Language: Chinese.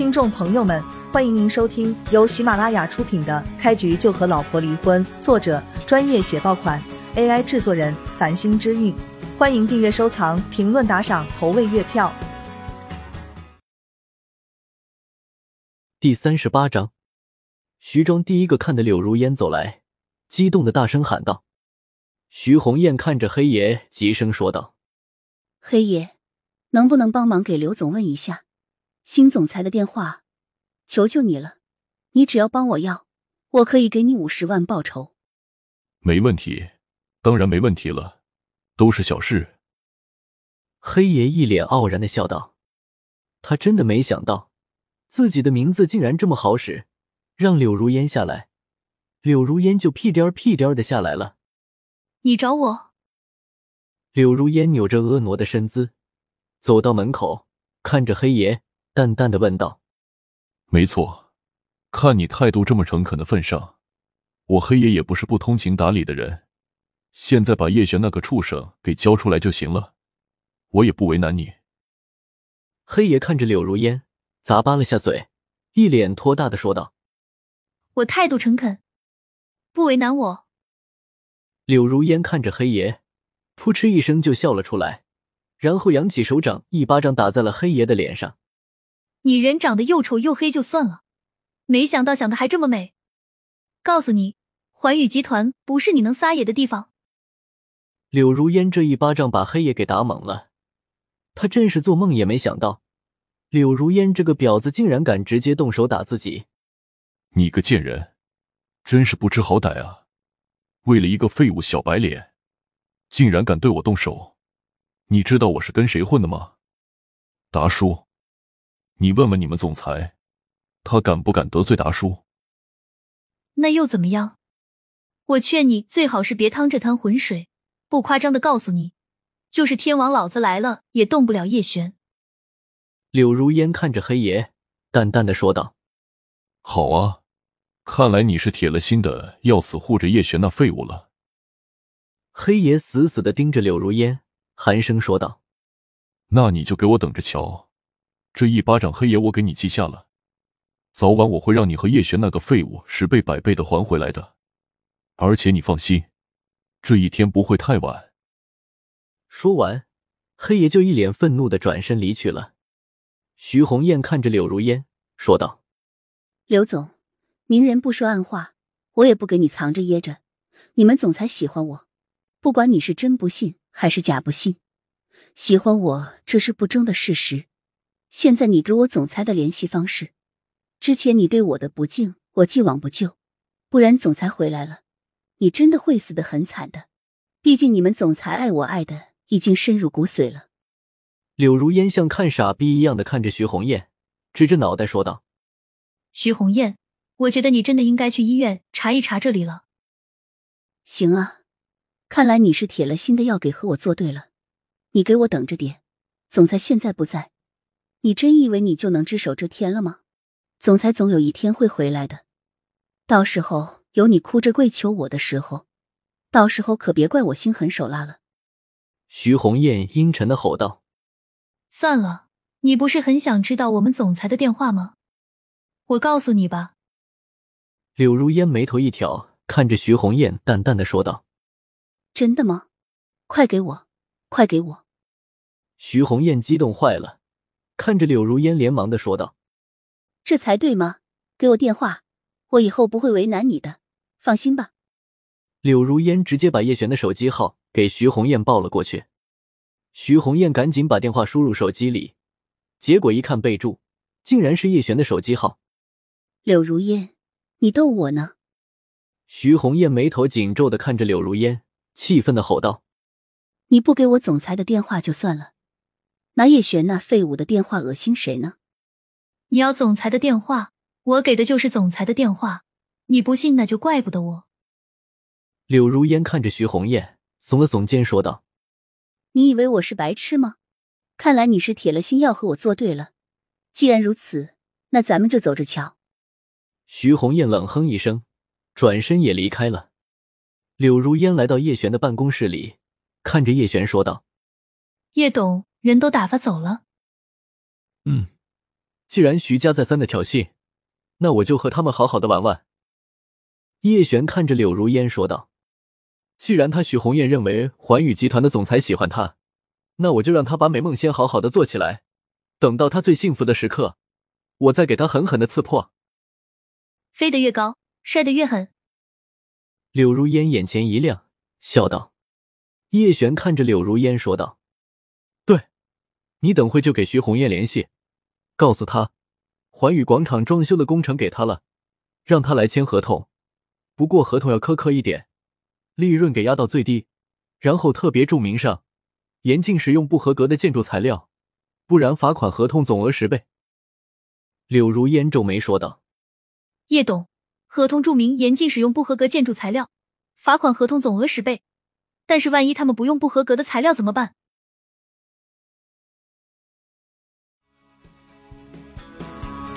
听众朋友们，欢迎您收听由喜马拉雅出品的《开局就和老婆离婚》，作者专业写爆款，AI 制作人繁星之韵。欢迎订阅、收藏、评论、打赏、投喂月票。第三十八章，徐庄第一个看的柳如烟走来，激动的大声喊道：“徐红艳看着黑爷，急声说道：‘黑爷，能不能帮忙给刘总问一下新总裁的电话？求求你了，你只要帮我要，我可以给你五十万报酬。’没问题，当然没问题了。”都是小事。黑爷一脸傲然的笑道：“他真的没想到，自己的名字竟然这么好使，让柳如烟下来，柳如烟就屁颠儿屁颠儿的下来了。”你找我？柳如烟扭着婀娜的身姿，走到门口，看着黑爷，淡淡的问道：“没错，看你态度这么诚恳的份上，我黑爷也不是不通情达理的人。”现在把叶璇那个畜生给交出来就行了，我也不为难你。黑爷看着柳如烟，咂巴了下嘴，一脸托大的说道：“我态度诚恳，不为难我。”柳如烟看着黑爷，扑哧一声就笑了出来，然后扬起手掌，一巴掌打在了黑爷的脸上。“你人长得又丑又黑就算了，没想到想的还这么美。告诉你，环宇集团不是你能撒野的地方。”柳如烟这一巴掌把黑夜给打懵了，他真是做梦也没想到，柳如烟这个婊子竟然敢直接动手打自己。你个贱人，真是不知好歹啊！为了一个废物小白脸，竟然敢对我动手！你知道我是跟谁混的吗？达叔，你问问你们总裁，他敢不敢得罪达叔？那又怎么样？我劝你最好是别趟这滩浑水。不夸张的告诉你，就是天王老子来了也动不了叶璇。柳如烟看着黑爷，淡淡的说道：“好啊，看来你是铁了心的要死护着叶璇那废物了。”黑爷死死的盯着柳如烟，寒声说道：“那你就给我等着瞧，这一巴掌黑爷我给你记下了，早晚我会让你和叶璇那个废物十倍百倍的还回来的，而且你放心。”这一天不会太晚。说完，黑爷就一脸愤怒的转身离去了。徐红艳看着柳如烟，说道：“刘总，明人不说暗话，我也不给你藏着掖着。你们总裁喜欢我，不管你是真不信还是假不信，喜欢我这是不争的事实。现在你给我总裁的联系方式，之前你对我的不敬，我既往不咎。不然总裁回来了。”你真的会死得很惨的，毕竟你们总裁爱我爱的已经深入骨髓了。柳如烟像看傻逼一样的看着徐红艳，指着脑袋说道：“徐红艳，我觉得你真的应该去医院查一查这里了。”行啊，看来你是铁了心的要给和我作对了。你给我等着点，总裁现在不在，你真以为你就能只手遮天了吗？总裁总有一天会回来的，到时候。有你哭着跪求我的时候，到时候可别怪我心狠手辣了。”徐红艳阴沉的吼道。“算了，你不是很想知道我们总裁的电话吗？我告诉你吧。”柳如烟眉头一挑，看着徐红艳，淡淡的说道：“真的吗？快给我，快给我！”徐红艳激动坏了，看着柳如烟，连忙的说道：“这才对吗？给我电话，我以后不会为难你的。”放心吧，柳如烟直接把叶璇的手机号给徐红艳报了过去。徐红艳赶紧把电话输入手机里，结果一看备注，竟然是叶璇的手机号。柳如烟，你逗我呢？徐红艳眉头紧皱的看着柳如烟，气愤的吼道：“你不给我总裁的电话就算了，拿叶璇那废物的电话恶心谁呢？你要总裁的电话，我给的就是总裁的电话。”你不信，那就怪不得我。柳如烟看着徐红艳，耸了耸肩，说道：“你以为我是白痴吗？看来你是铁了心要和我作对了。既然如此，那咱们就走着瞧。”徐红艳冷哼一声，转身也离开了。柳如烟来到叶璇的办公室里，看着叶璇说道：“叶董，人都打发走了。”“嗯，既然徐家再三的挑衅，那我就和他们好好的玩玩。叶璇看着柳如烟说道：“既然他许红艳认为环宇集团的总裁喜欢他，那我就让他把美梦先好好的做起来，等到他最幸福的时刻，我再给他狠狠的刺破。飞得越高，摔得越狠。”柳如烟眼前一亮，笑道。叶璇看着柳如烟说道：“对，你等会就给徐红艳联系，告诉他，环宇广场装修的工程给他了，让他来签合同。不过合同要苛刻一点，利润给压到最低，然后特别注明上，严禁使用不合格的建筑材料，不然罚款合同总额十倍。”柳如烟皱眉说道：“叶董，合同注明严禁使用不合格建筑材料，罚款合同总额十倍。”但是万一他们不用不合格的材料怎么办？